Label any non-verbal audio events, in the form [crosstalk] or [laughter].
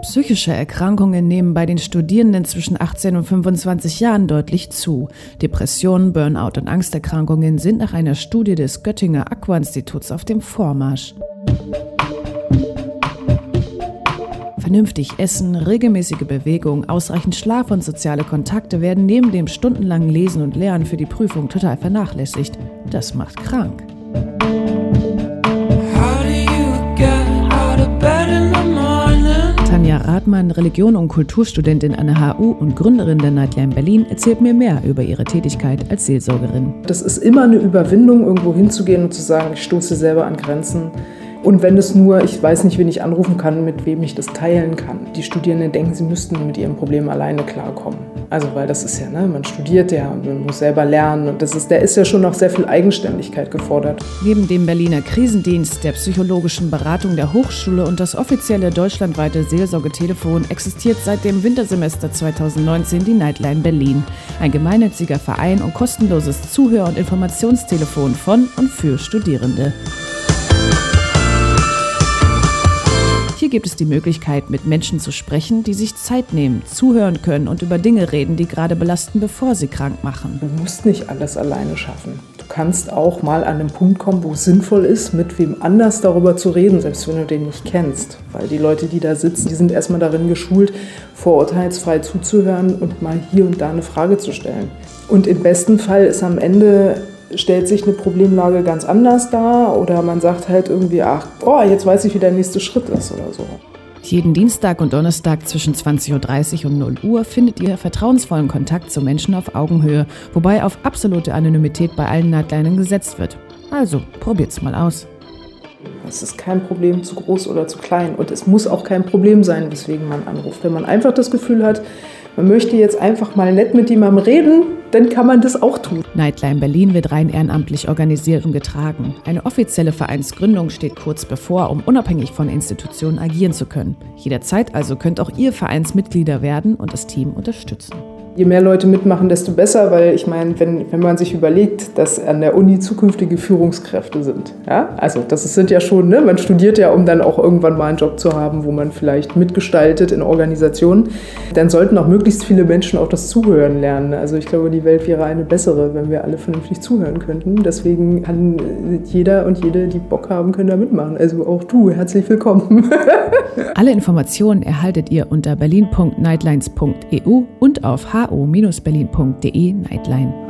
Psychische Erkrankungen nehmen bei den Studierenden zwischen 18 und 25 Jahren deutlich zu. Depressionen, Burnout und Angsterkrankungen sind nach einer Studie des Göttinger Aqua-Instituts auf dem Vormarsch. Vernünftig essen, regelmäßige Bewegung, ausreichend Schlaf und soziale Kontakte werden neben dem stundenlangen Lesen und Lernen für die Prüfung total vernachlässigt. Das macht krank. Rathmann, Religion- und Kulturstudentin an der HU und Gründerin der Nightline Berlin, erzählt mir mehr über ihre Tätigkeit als Seelsorgerin. Das ist immer eine Überwindung, irgendwo hinzugehen und zu sagen, ich stoße selber an Grenzen. Und wenn es nur, ich weiß nicht, wen ich anrufen kann, mit wem ich das teilen kann. Die Studierenden denken, sie müssten mit ihrem Problem alleine klarkommen. Also, weil das ist ja, ne, man studiert ja, man muss selber lernen und das ist, da ist ja schon noch sehr viel Eigenständigkeit gefordert. Neben dem Berliner Krisendienst, der psychologischen Beratung der Hochschule und das offizielle deutschlandweite Seelsorgetelefon existiert seit dem Wintersemester 2019 die Nightline Berlin. Ein gemeinnütziger Verein und kostenloses Zuhör- und Informationstelefon von und für Studierende. Gibt es die Möglichkeit, mit Menschen zu sprechen, die sich Zeit nehmen, zuhören können und über Dinge reden, die gerade belasten, bevor sie krank machen. Du musst nicht alles alleine schaffen. Du kannst auch mal an einen Punkt kommen, wo es sinnvoll ist, mit wem anders darüber zu reden, selbst wenn du den nicht kennst. Weil die Leute, die da sitzen, die sind erstmal darin geschult, vorurteilsfrei zuzuhören und mal hier und da eine Frage zu stellen. Und im besten Fall ist am Ende stellt sich eine Problemlage ganz anders dar oder man sagt halt irgendwie, ach, oh, jetzt weiß ich, wie der nächste Schritt ist oder so. Jeden Dienstag und Donnerstag zwischen 20.30 Uhr und 0 Uhr findet ihr vertrauensvollen Kontakt zu Menschen auf Augenhöhe, wobei auf absolute Anonymität bei allen Nightlinern gesetzt wird. Also, probiert's mal aus. Es ist kein Problem zu groß oder zu klein und es muss auch kein Problem sein, weswegen man anruft. Wenn man einfach das Gefühl hat, man möchte jetzt einfach mal nett mit jemandem reden, dann kann man das auch tun. Nightline Berlin wird rein ehrenamtlich organisiert und getragen. Eine offizielle Vereinsgründung steht kurz bevor, um unabhängig von Institutionen agieren zu können. Jederzeit also könnt auch ihr Vereinsmitglieder werden und das Team unterstützen. Je mehr Leute mitmachen, desto besser, weil ich meine, wenn, wenn man sich überlegt, dass an der Uni zukünftige Führungskräfte sind, ja, also das sind ja schon, ne, man studiert ja, um dann auch irgendwann mal einen Job zu haben, wo man vielleicht mitgestaltet in Organisationen, dann sollten auch möglichst viele Menschen auch das Zuhören lernen. Also ich glaube, die Welt wäre eine bessere, wenn wir alle vernünftig zuhören könnten. Deswegen kann jeder und jede, die Bock haben, können da mitmachen. Also auch du, herzlich willkommen. [laughs] Alle Informationen erhaltet ihr unter berlin.nightlines.eu und auf h ho-berlin.de Nightline.